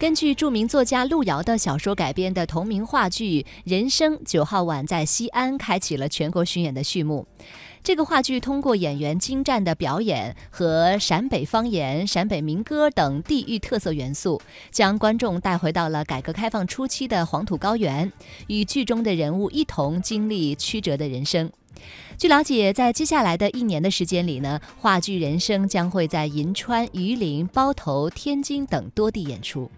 根据著名作家路遥的小说改编的同名话剧人生九号晚在西安开启了全国巡演的序幕。这个话剧通过演员精湛的表演和陕北方言陕北民歌等地域特色元素将观众带回到了改革开放初期的黄土高原与剧中的人物一同经历曲折的人生。据了解在接下来的一年的时间里呢话剧人生将会在银川榆林包头天津等多地演出。